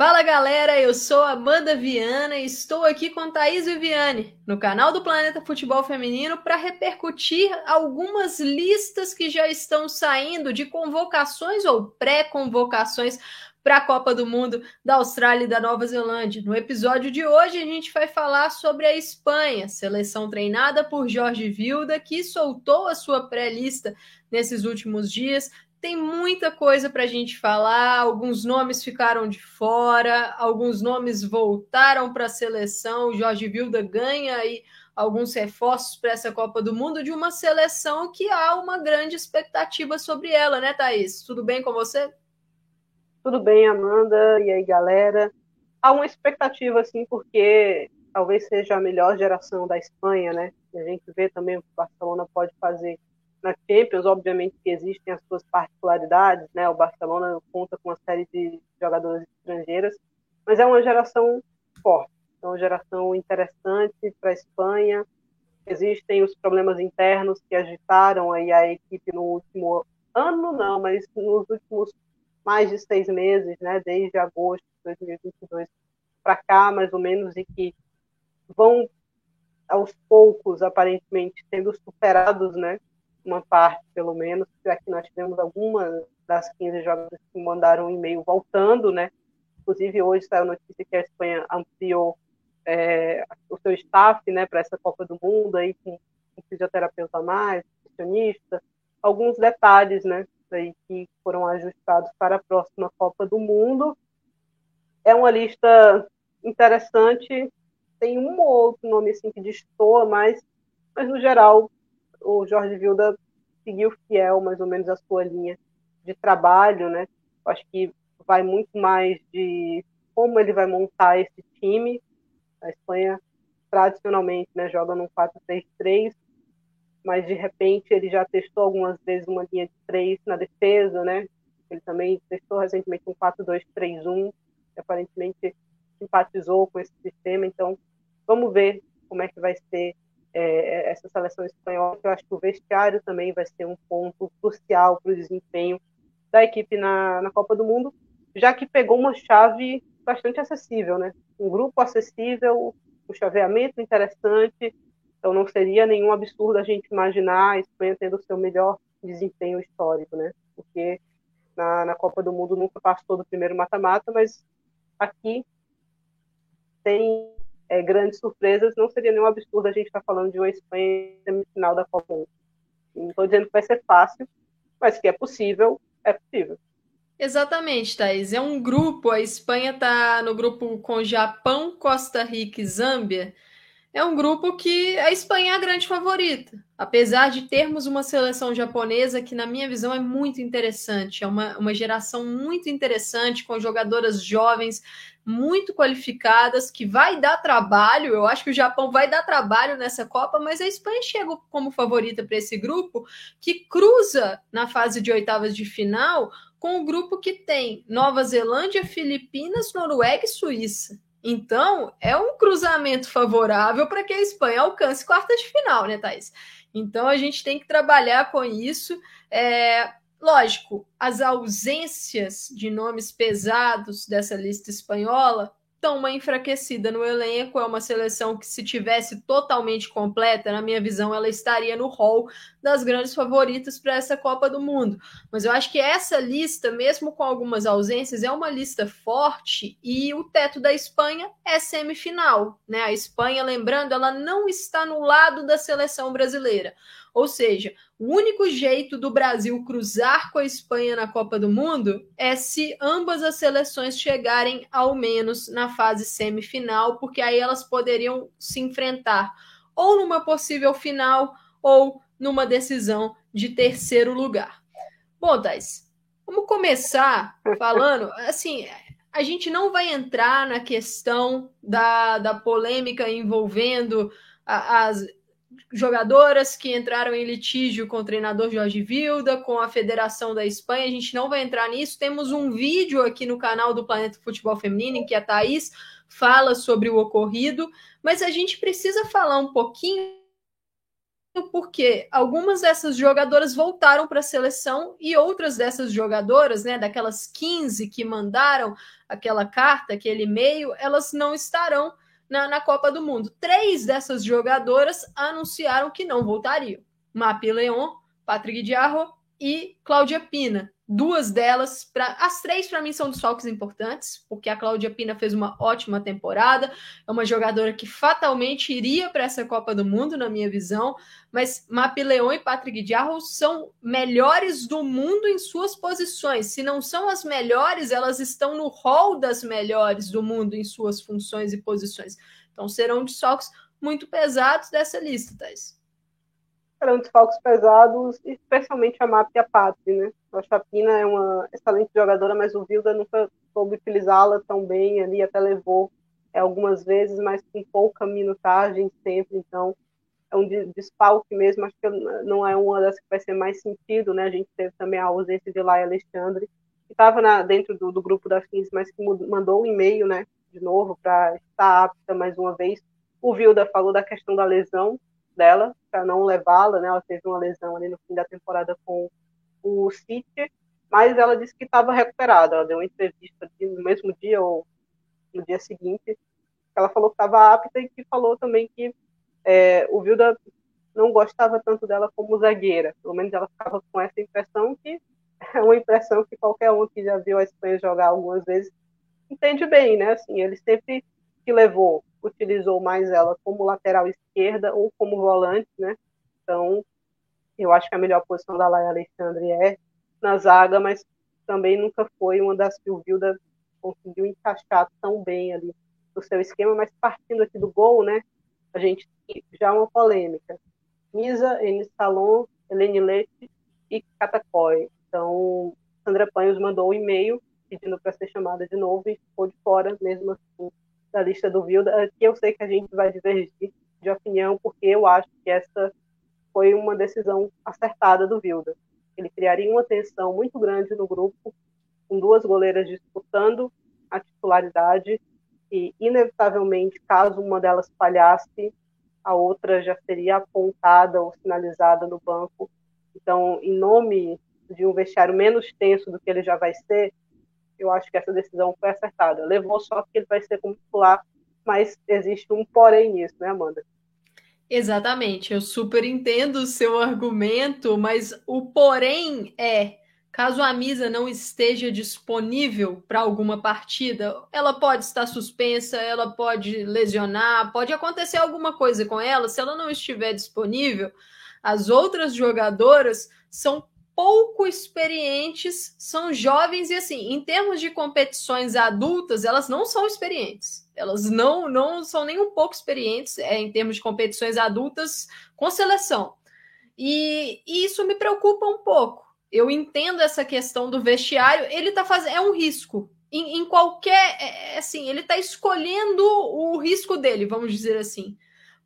Fala galera, eu sou Amanda Viana e estou aqui com Thaís Viviane no canal do Planeta Futebol Feminino para repercutir algumas listas que já estão saindo de convocações ou pré-convocações para a Copa do Mundo da Austrália e da Nova Zelândia. No episódio de hoje, a gente vai falar sobre a Espanha, seleção treinada por Jorge Vilda, que soltou a sua pré-lista nesses últimos dias, tem muita coisa para a gente falar. Alguns nomes ficaram de fora, alguns nomes voltaram para a seleção. O Jorge Vilda ganha aí alguns reforços para essa Copa do Mundo de uma seleção que há uma grande expectativa sobre ela, né, Thaís? Tudo bem com você? Tudo bem, Amanda. E aí, galera? Há uma expectativa, assim, porque talvez seja a melhor geração da Espanha, né? A gente vê também o que o Barcelona pode fazer na Champions, obviamente que existem as suas particularidades, né? O Barcelona conta com uma série de jogadoras estrangeiras, mas é uma geração forte, é uma geração interessante para a Espanha. Existem os problemas internos que agitaram aí a equipe no último ano, não, mas nos últimos mais de seis meses, né? Desde agosto de 2022 para cá, mais ou menos, e que vão aos poucos, aparentemente, sendo superados, né? Uma parte, pelo menos, que nós tivemos algumas das 15 jogadoras que mandaram um e-mail voltando, né? Inclusive, hoje saiu a notícia que a Espanha ampliou é, o seu staff, né, para essa Copa do Mundo, aí com um fisioterapeuta a mais, nutricionista, alguns detalhes, né, aí que foram ajustados para a próxima Copa do Mundo. É uma lista interessante, tem um ou outro nome assim que destoa, mas, mas no geral o Jorge Vilda seguiu fiel, mais ou menos, a sua linha de trabalho, né? Acho que vai muito mais de como ele vai montar esse time. A Espanha, tradicionalmente, né, joga num 4-3-3, mas de repente ele já testou algumas vezes uma linha de três na defesa, né? Ele também testou recentemente um 4-2-3-1, que aparentemente simpatizou com esse sistema. Então, vamos ver como é que vai ser é, essa seleção espanhola, que eu acho que o vestiário também vai ser um ponto crucial para o desempenho da equipe na, na Copa do Mundo, já que pegou uma chave bastante acessível, né? Um grupo acessível, um chaveamento interessante, então não seria nenhum absurdo a gente imaginar a Espanha tendo o seu melhor desempenho histórico, né? Porque na, na Copa do Mundo nunca passou do primeiro mata-mata, mas aqui tem é, grandes surpresas, não seria nenhum absurdo a gente estar tá falando de uma Espanha semifinal da Copa 1. Não estou dizendo que vai ser fácil, mas que é possível, é possível. Exatamente, Thaís. É um grupo, a Espanha está no grupo com Japão, Costa Rica e Zâmbia. É um grupo que a Espanha é a grande favorita. Apesar de termos uma seleção japonesa que, na minha visão, é muito interessante. É uma, uma geração muito interessante, com jogadoras jovens muito qualificadas, que vai dar trabalho. Eu acho que o Japão vai dar trabalho nessa Copa, mas a Espanha chega como favorita para esse grupo, que cruza na fase de oitavas de final com o grupo que tem Nova Zelândia, Filipinas, Noruega e Suíça. Então, é um cruzamento favorável para que a Espanha alcance quartas de final, né, Thais? Então, a gente tem que trabalhar com isso. É, Lógico, as ausências de nomes pesados dessa lista espanhola dão uma enfraquecida no elenco. É uma seleção que, se tivesse totalmente completa, na minha visão, ela estaria no hall das grandes favoritas para essa Copa do Mundo. Mas eu acho que essa lista, mesmo com algumas ausências, é uma lista forte e o teto da Espanha é semifinal. Né? A Espanha, lembrando, ela não está no lado da seleção brasileira. Ou seja, o único jeito do Brasil cruzar com a Espanha na Copa do Mundo é se ambas as seleções chegarem ao menos na fase semifinal, porque aí elas poderiam se enfrentar ou numa possível final ou numa decisão de terceiro lugar. Bom, Thais, vamos começar falando assim. A gente não vai entrar na questão da, da polêmica envolvendo as jogadoras que entraram em litígio com o treinador Jorge Vilda, com a Federação da Espanha. A gente não vai entrar nisso. Temos um vídeo aqui no canal do Planeta Futebol Feminino em que a Thaís fala sobre o ocorrido, mas a gente precisa falar um pouquinho porque algumas dessas jogadoras voltaram para a seleção e outras dessas jogadoras, né, daquelas 15 que mandaram aquela carta, aquele e-mail, elas não estarão na, na Copa do Mundo. Três dessas jogadoras anunciaram que não voltariam: Mapi Leon, Patrick Diarro e Cláudia Pina. Duas delas, pra, as três para mim são desfalques importantes, porque a Cláudia Pina fez uma ótima temporada, é uma jogadora que fatalmente iria para essa Copa do Mundo, na minha visão, mas Mapi Leon e Patrick Diarro são melhores do mundo em suas posições. Se não são as melhores, elas estão no hall das melhores do mundo em suas funções e posições. Então serão desfalques muito pesados dessa lista, Thais serão desfalques pesados, especialmente a Map e a Patri, né? A Chapina é uma excelente jogadora, mas o Vilda nunca soube utilizá-la tão bem ali, até levou é, algumas vezes, mas com pouca minutagem sempre, então é um desfalque mesmo, acho que não é uma das que vai ser mais sentido, né? A gente teve também a ausência de Lai Alexandre, que estava dentro do, do, grupo da FINS, mas que mandou um e-mail, né, de novo, para estar apta mais uma vez. O Vilda falou da questão da lesão, dela para não levá-la, né? Ela teve uma lesão ali no fim da temporada com o City, mas ela disse que estava recuperada. Ela deu uma entrevista no mesmo dia ou no dia seguinte. Ela falou que estava apta e que falou também que é, o Vilda não gostava tanto dela como zagueira. Pelo menos ela ficava com essa impressão que é uma impressão que qualquer um que já viu a Espanha jogar algumas vezes entende bem, né? Assim, ele sempre que levou utilizou mais ela como lateral esquerda ou como volante, né? Então, eu acho que a melhor posição da Laia Alexandre é na zaga, mas também nunca foi uma das que o Vilda conseguiu encaixar tão bem ali no seu esquema, mas partindo aqui do gol, né? A gente já uma polêmica. Misa, Enis Salon, Helene Leite e Catacói. Então, Sandra Panhos mandou um e-mail pedindo para ser chamada de novo e ficou de fora, mesmo assim, da lista do Vilda, que eu sei que a gente vai divergir de opinião, porque eu acho que essa foi uma decisão acertada do Vilda. Ele criaria uma tensão muito grande no grupo, com duas goleiras disputando a titularidade, e, inevitavelmente, caso uma delas falhasse, a outra já seria apontada ou sinalizada no banco. Então, em nome de um vestiário menos tenso do que ele já vai ser, eu acho que essa decisão foi acertada. Levou só que ele vai ser como titular, mas existe um porém nisso, né, Amanda? Exatamente, eu super entendo o seu argumento, mas o porém é caso a Misa não esteja disponível para alguma partida, ela pode estar suspensa, ela pode lesionar, pode acontecer alguma coisa com ela. Se ela não estiver disponível, as outras jogadoras são pouco experientes, são jovens e assim, em termos de competições adultas, elas não são experientes. Elas não não são nem um pouco experientes é, em termos de competições adultas com seleção. E, e isso me preocupa um pouco. Eu entendo essa questão do vestiário, ele tá fazendo é um risco. Em, em qualquer, é, é assim, ele está escolhendo o risco dele, vamos dizer assim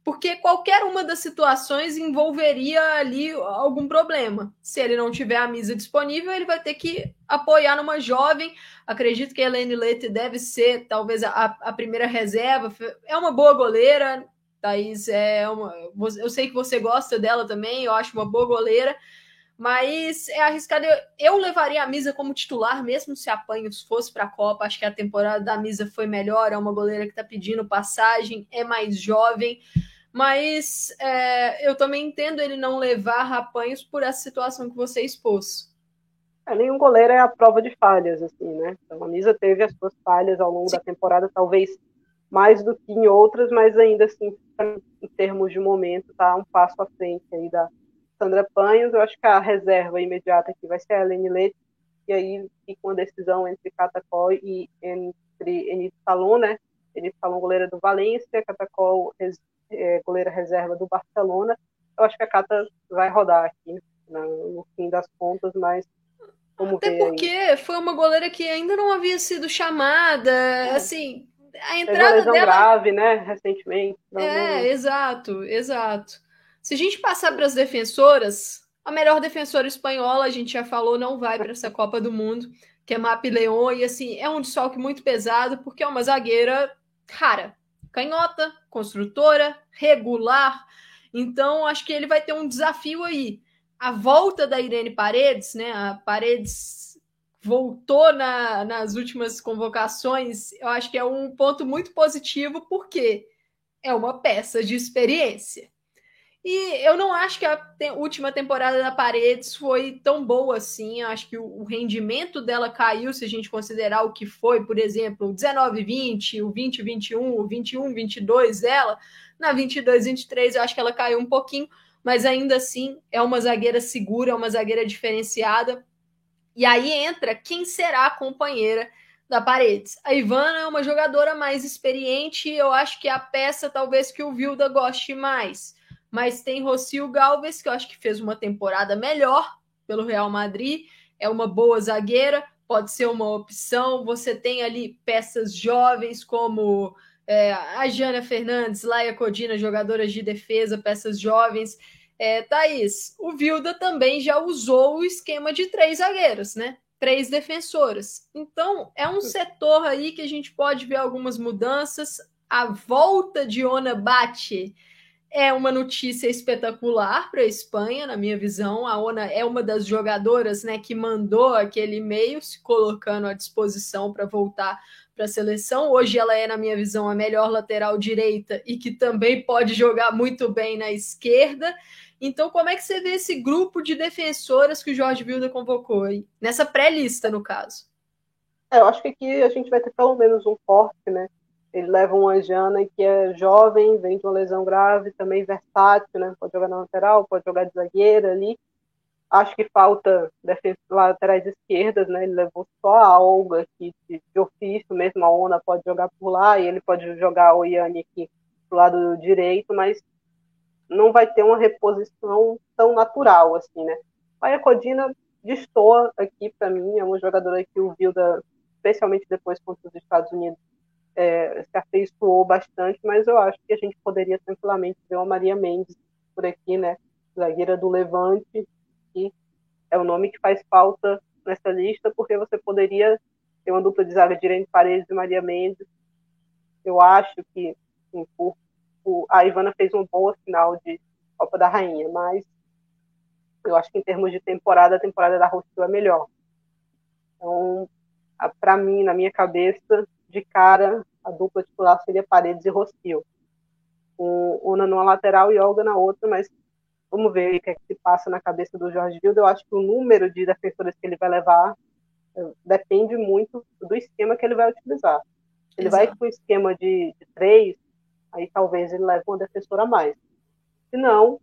porque qualquer uma das situações envolveria ali algum problema. Se ele não tiver a misa disponível, ele vai ter que apoiar numa jovem. Acredito que a Helene Leite deve ser talvez a, a primeira reserva. É uma boa goleira, Thaís. É uma, eu sei que você gosta dela também, eu acho uma boa goleira. Mas é arriscado. Eu levaria a Misa como titular, mesmo se a Panhos fosse para a Copa. Acho que a temporada da Misa foi melhor. É uma goleira que está pedindo passagem, é mais jovem mas é, eu também entendo ele não levar rapanhos por essa situação que você expôs. É, nenhum goleiro é a prova de falhas, assim, né? Então, a Misa teve as suas falhas ao longo Sim. da temporada, talvez mais do que em outras, mas ainda assim, em termos de momento, tá um passo à frente aí da Sandra Panhos. Eu acho que a reserva imediata aqui vai ser a Helene Leite, e aí fica uma decisão entre Catacol e entre Enid Salon, né? Enid Salon, goleira do Valência, Catacol, é, goleira reserva do Barcelona. Eu acho que a Cata vai rodar aqui né, no fim das contas, mas vamos Até ver. Até porque aí. foi uma goleira que ainda não havia sido chamada, é. assim, a entrada uma lesão dela... grave, né, recentemente. Não, é, não... exato, exato. Se a gente passar para as defensoras, a melhor defensora espanhola, a gente já falou, não vai para essa Copa do Mundo, que é Mapi Leon, e assim, é um desfalque muito pesado, porque é uma zagueira rara, canhota, construtora, regular. Então, acho que ele vai ter um desafio aí. A volta da Irene Paredes, né? A Paredes voltou na, nas últimas convocações, eu acho que é um ponto muito positivo, porque é uma peça de experiência. E eu não acho que a te última temporada da Paredes foi tão boa assim. Eu acho que o, o, rendimento dela caiu, se a gente considerar o que foi, por exemplo, o 19-20, o 20-21, o 21-22 dela. Na 22-23, eu acho que ela caiu um pouquinho, mas ainda assim é uma zagueira segura, é uma zagueira diferenciada. E aí entra quem será a companheira da Paredes. A Ivana é uma jogadora mais experiente, eu acho que é a peça talvez que o Vilda goste mais mas tem Rocio Galvez, que eu acho que fez uma temporada melhor pelo Real Madrid, é uma boa zagueira, pode ser uma opção. Você tem ali peças jovens como é, a Jana Fernandes, Laia Codina, jogadoras de defesa, peças jovens. É, Thaís, o Vilda também já usou o esquema de três zagueiros, né? Três defensoras. Então, é um setor aí que a gente pode ver algumas mudanças. A volta de Ona Bate é uma notícia espetacular para a Espanha, na minha visão. A Ona é uma das jogadoras né, que mandou aquele e-mail se colocando à disposição para voltar para a seleção. Hoje ela é, na minha visão, a melhor lateral direita e que também pode jogar muito bem na esquerda. Então, como é que você vê esse grupo de defensoras que o Jorge Vilda convocou aí? Nessa pré-lista, no caso. É, eu acho que aqui a gente vai ter pelo menos um forte, né? Ele leva uma Jana que é jovem, vem de uma lesão grave, também versátil, né? Pode jogar na lateral, pode jogar de zagueira ali. Acho que falta laterais esquerdas, né? Ele levou só a Olga aqui de, de, ofício, mesmo a Ona pode jogar por lá e ele pode jogar o Yanni aqui pro lado direito, mas não vai ter uma reposição tão natural assim, né? A Codina destoa aqui para mim, é uma jogadora que o Vilda, especialmente depois contra os Estados Unidos, é, se afeiçoou bastante, mas eu acho que a gente poderia tranquilamente ver uma Maria Mendes por aqui, né? Zagueira do Levante, que é o nome que faz falta nessa lista, porque você poderia ter uma dupla de zaga Irene Paredes e Maria Mendes. Eu acho que assim, por, por, a Ivana fez uma boa final de Copa da Rainha, mas eu acho que em termos de temporada, a temporada da Rocio é melhor. Então, para mim, na minha cabeça, de cara, a dupla titular seria Paredes e Rocio. Com Una numa lateral e Olga na outra, mas vamos ver o que, é que se passa na cabeça do Jorge Vilda. Eu acho que o número de defensores que ele vai levar é, depende muito do esquema que ele vai utilizar. Ele Exato. vai com o esquema de, de, três, aí talvez ele leve uma defensora a mais. Se não,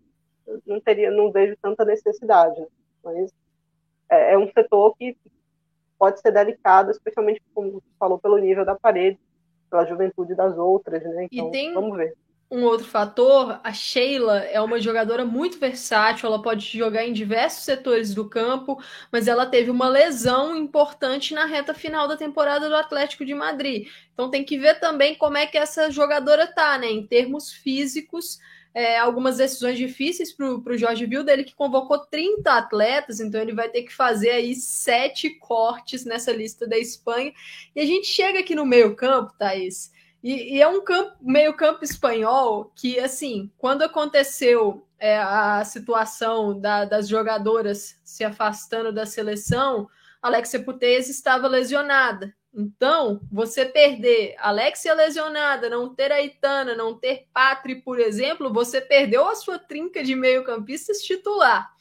não teria, não vejo tanta necessidade. Mas é, é um setor que pode ser delicado, especialmente, como você falou, pelo nível da parede, pela juventude das outras, né? Então, e tem vamos ver. Um outro fator, a Sheila é uma jogadora muito versátil, ela pode jogar em diversos setores do campo, mas ela teve uma lesão importante na reta final da temporada do Atlético de Madrid. Então tem que ver também como é que essa jogadora tá, né? Em termos físicos, é, algumas decisões difíceis para o Jorge Vilda, ele que convocou 30 atletas, então ele vai ter que fazer aí sete cortes nessa lista da Espanha. E a gente chega aqui no meio campo, Thaís, e, e é um campo, meio campo espanhol que, assim, quando aconteceu é, a situação da, das jogadoras se afastando da seleção, Alexia Putez estava lesionada. Então, você perder Alexia lesionada, não ter a Itana, não ter Patri, por exemplo, você perdeu a sua trinca de meio-campistas titular.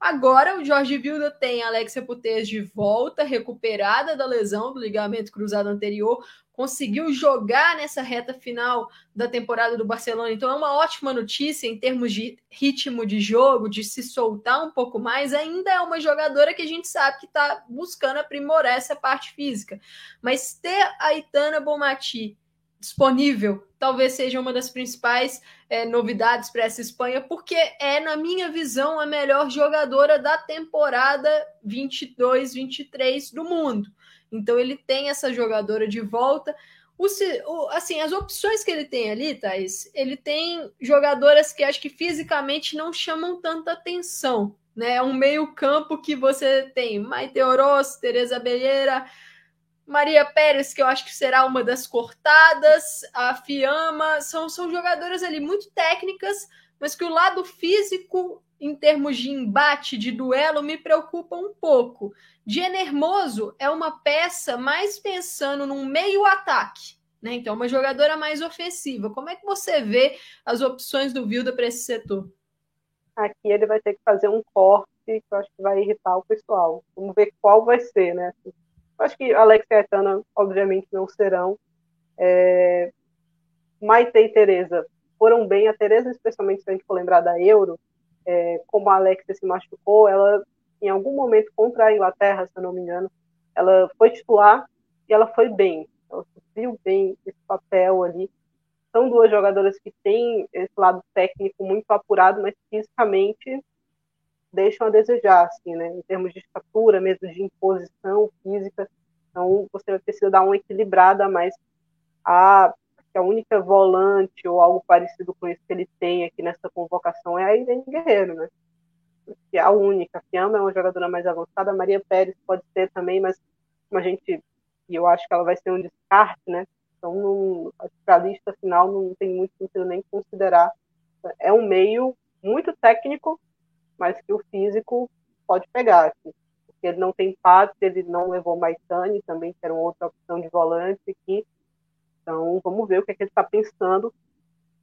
Agora o Jorge Vilda tem a Alexia Putez de volta, recuperada da lesão do ligamento cruzado anterior, conseguiu jogar nessa reta final da temporada do Barcelona. Então é uma ótima notícia em termos de ritmo de jogo, de se soltar um pouco mais. Ainda é uma jogadora que a gente sabe que está buscando aprimorar essa parte física. Mas ter a Itana Bomati disponível talvez seja uma das principais é, novidades para essa Espanha, porque é, na minha visão, a melhor jogadora da temporada 22-23 do mundo. Então ele tem essa jogadora de volta. O, o, assim, as opções que ele tem ali, Thaís, ele tem jogadoras que acho que fisicamente não chamam tanta atenção. Né? É um meio-campo que você tem Maite Oroz, Tereza Belleira, Maria Pérez, que eu acho que será uma das cortadas, a Fiamma, são, são jogadoras ali muito técnicas, mas que o lado físico, em termos de embate, de duelo, me preocupa um pouco. Hermoso é uma peça mais pensando num meio ataque, né? Então, uma jogadora mais ofensiva. Como é que você vê as opções do Vilda para esse setor? Aqui ele vai ter que fazer um corte que eu acho que vai irritar o pessoal. Vamos ver qual vai ser, né? Eu acho que Alex e Aetana, obviamente, não serão. É... Maite e Tereza foram bem. A Tereza, especialmente se a gente for lembrar da Euro, é, como a Alexia se machucou, ela, em algum momento, contra a Inglaterra, se eu não me engano, ela foi titular e ela foi bem. Ela cumpriu bem esse papel ali. São duas jogadoras que têm esse lado técnico muito apurado, mas fisicamente deixam a desejar, assim, né? Em termos de estatura, mesmo de imposição física. Então, você precisa dar uma equilibrada, mas a que a única volante ou algo parecido com isso que ele tem aqui nessa convocação é a Irene Guerreiro, né? Que é a única. A Fiamma é uma jogadora mais avançada, a Maria Pérez pode ser também, mas a gente, e eu acho que ela vai ser um descarte, né? Então, não, a lista final não tem muito sentido nem considerar. É um meio muito técnico, mas que o físico pode pegar. Assim, porque ele não tem passe, ele não levou Maitani também, que era uma outra opção de volante aqui. Então, vamos ver o que, é que ele está pensando.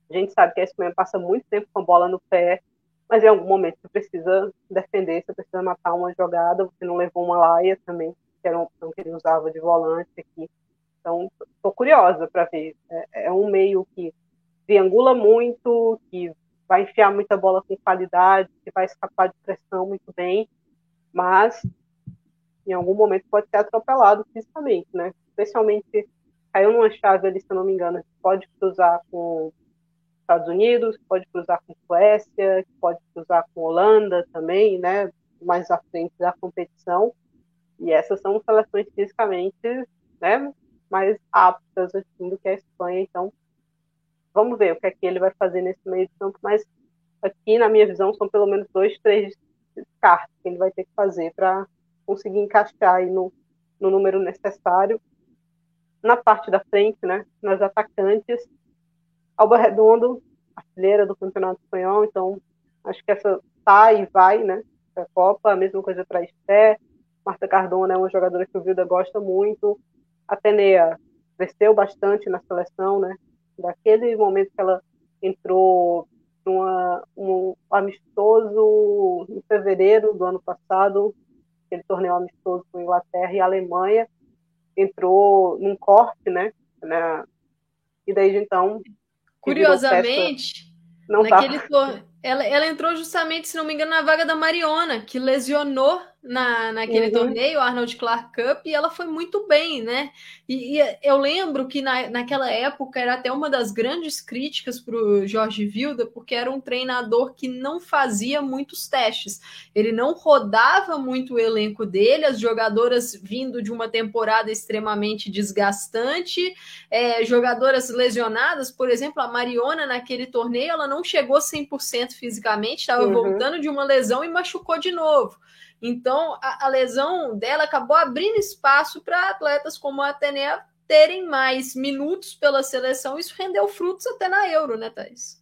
A gente sabe que a Espanha passa muito tempo com a bola no pé, mas em algum momento você precisa defender, você precisa matar uma jogada. Você não levou uma laia também, que era uma opção que ele usava de volante aqui. Então, estou curiosa para ver. É, é, um meio que triangula muito, que vai enfiar muita bola com qualidade, que vai escapar de pressão muito bem, mas em algum momento pode ser atropelado fisicamente, né? Especialmente caiu numa chave ali, se eu não me engano, que pode cruzar com Estados Unidos, pode cruzar com Suécia, pode cruzar com Holanda também, né? Mais à frente da competição. E essas são seleções fisicamente, né? Mais aptas assim, do que a Espanha. Então, vamos ver o que é que ele vai fazer nesse meio de campo. Mas aqui, na minha visão, são pelo menos dois, três descartes que ele vai ter que fazer para conseguir encaixar aí no, no número necessário na parte da frente, né, nas atacantes, Alba Redondo, artilheira do Campeonato Espanhol, então acho que essa tá e vai, né, a Copa, a mesma coisa para Esté, Marta Cardona é uma jogadora que o Vilda gosta muito, a cresceu bastante na seleção, né, daquele momento que ela entrou numa, um amistoso em fevereiro do ano passado, aquele torneio amistoso com Inglaterra e Alemanha, entrou num corte, né? né? E daí então. Curiosamente, não naquele tá. ela, ela entrou justamente, se não me engano, na vaga da Mariona, que lesionou na, naquele uhum. torneio, Arnold Clark Cup, e ela foi muito bem, né? E, e eu lembro que na, naquela época era até uma das grandes críticas para o Jorge Vilda, porque era um treinador que não fazia muitos testes. Ele não rodava muito o elenco dele, as jogadoras vindo de uma temporada extremamente desgastante, é, jogadoras lesionadas, por exemplo, a Mariona naquele torneio, ela não chegou 100% fisicamente, estava uhum. voltando de uma lesão e machucou de novo. Então, a, a lesão dela acabou abrindo espaço para atletas como a Atenea terem mais minutos pela seleção. Isso rendeu frutos até na Euro, né, Thais?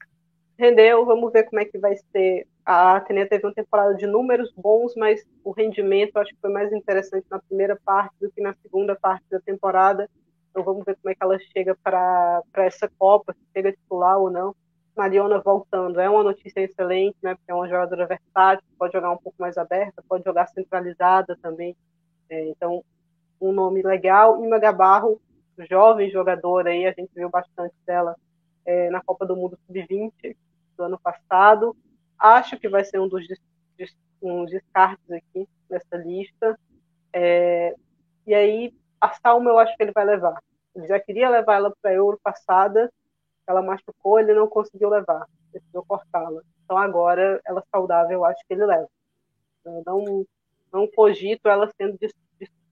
Rendeu, vamos ver como é que vai ser. A Atenea teve uma temporada de números bons, mas o rendimento acho que foi mais interessante na primeira parte do que na segunda parte da temporada. Então vamos ver como é que ela chega para essa Copa, se chega titular ou não. Mariona voltando é uma notícia excelente, né? Porque é uma jogadora versátil, pode jogar um pouco mais aberta, pode jogar centralizada também. É, então, um nome legal. E Magabarro, jovem jogadora aí, a gente viu bastante dela é, na Copa do Mundo Sub-20 do ano passado. Acho que vai ser um dos um descartes aqui nessa lista. É, e aí, a Salma eu acho que ele vai levar. Ele já queria levar ela para a Euro passada, ela machucou, ele não conseguiu levar, precisou cortá-la. Então agora ela saudável, eu acho que ele leva. Eu não, não cogito ela sendo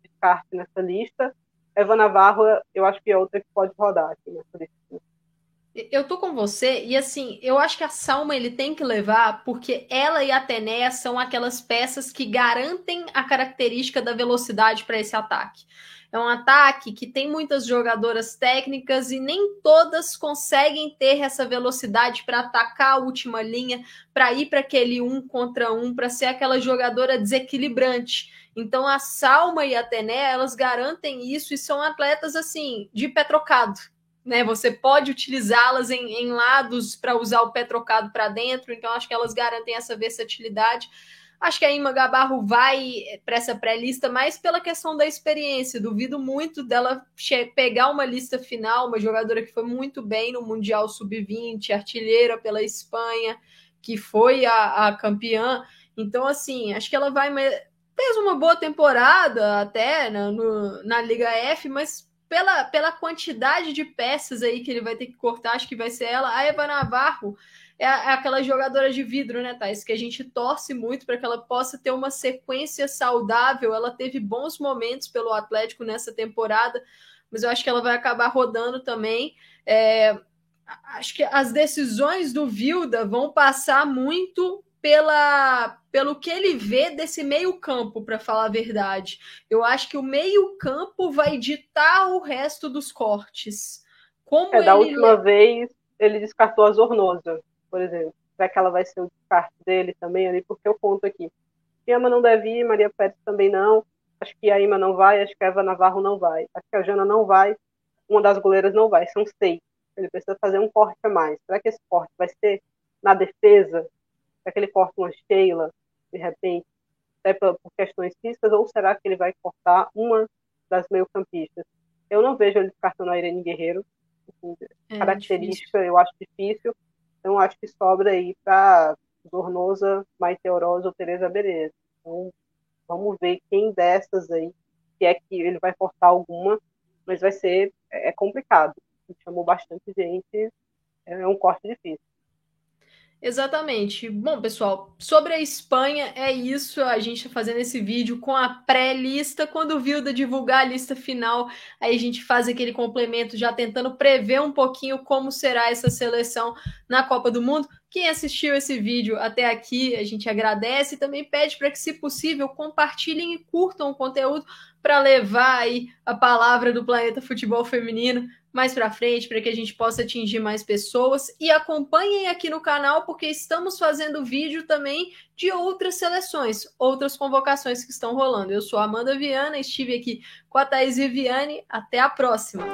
descarte nessa lista. Eva Navarro, eu acho que é outra que pode rodar aqui nessa lista. Eu tô com você e assim, eu acho que a Salma ele tem que levar porque ela e a Atenéia são aquelas peças que garantem a característica da velocidade para esse ataque. É um ataque que tem muitas jogadoras técnicas e nem todas conseguem ter essa velocidade para atacar a última linha, para ir para aquele um contra um, para ser aquela jogadora desequilibrante. Então a Salma e a Tené, elas garantem isso e são atletas assim, de pé trocado. Né, você pode utilizá-las em, em lados para usar o pé trocado para dentro, então acho que elas garantem essa versatilidade. Acho que a Ima Gabarro vai para essa pré-lista mais pela questão da experiência. Duvido muito dela pegar uma lista final, uma jogadora que foi muito bem no Mundial Sub-20, artilheira pela Espanha, que foi a, a campeã. Então, assim, acho que ela vai. Fez uma boa temporada até na, no, na Liga F, mas pela, pela quantidade de peças aí que ele vai ter que cortar, acho que vai ser ela. A Eva Navarro é, é aquela jogadora de vidro, né, Thais? Que a gente torce muito para que ela possa ter uma sequência saudável. Ela teve bons momentos pelo Atlético nessa temporada, mas eu acho que ela vai acabar rodando também. É, acho que as decisões do Vilda vão passar muito pela pelo que ele vê desse meio campo, para falar a verdade. Eu acho que o meio campo vai ditar o resto dos cortes. Como é, da última vez ele descartou a Zornosa por exemplo. Será que ela vai ser o descarte dele também ali? Porque eu conto aqui. Fiamma não deve ir, Maria Pérez também não. Acho que a Ima não vai, acho que a Eva Navarro não vai. Acho que a Jana não vai, uma das goleiras não vai. São seis. Ele precisa fazer um corte a mais. Será que esse corte vai ser na defesa? Será que ele corta uma Sheila, de repente, até por, questões físicas? Ou será que ele vai cortar uma das meio-campistas? Eu não vejo ele descartando a Irene Guerreiro. Assim, é, característica, eu acho difícil. Então, acho que sobra aí para Zornosa, Maite Orosa ou Tereza Bereza. Então, vamos ver quem dessas aí, se é que ele vai cortar alguma, mas vai ser é, é complicado. Chamou bastante gente, é um corte difícil. Exatamente. Bom, pessoal, sobre a Espanha, é isso. A gente está fazendo esse vídeo com a pré-lista. Quando o Vilda divulgar a lista final, aí a gente faz aquele complemento já tentando prever um pouquinho como será essa seleção na Copa do Mundo. Quem assistiu esse vídeo até aqui, a gente agradece e também pede para que, se possível, compartilhem e curtam o conteúdo para levar aí a palavra do Planeta Futebol Feminino mais para frente, para que a gente possa atingir mais pessoas. E acompanhem aqui no canal, porque estamos fazendo vídeo também de outras seleções, outras convocações que estão rolando. Eu sou Amanda Viana, estive aqui com a Thaís Viviane. Até a próxima!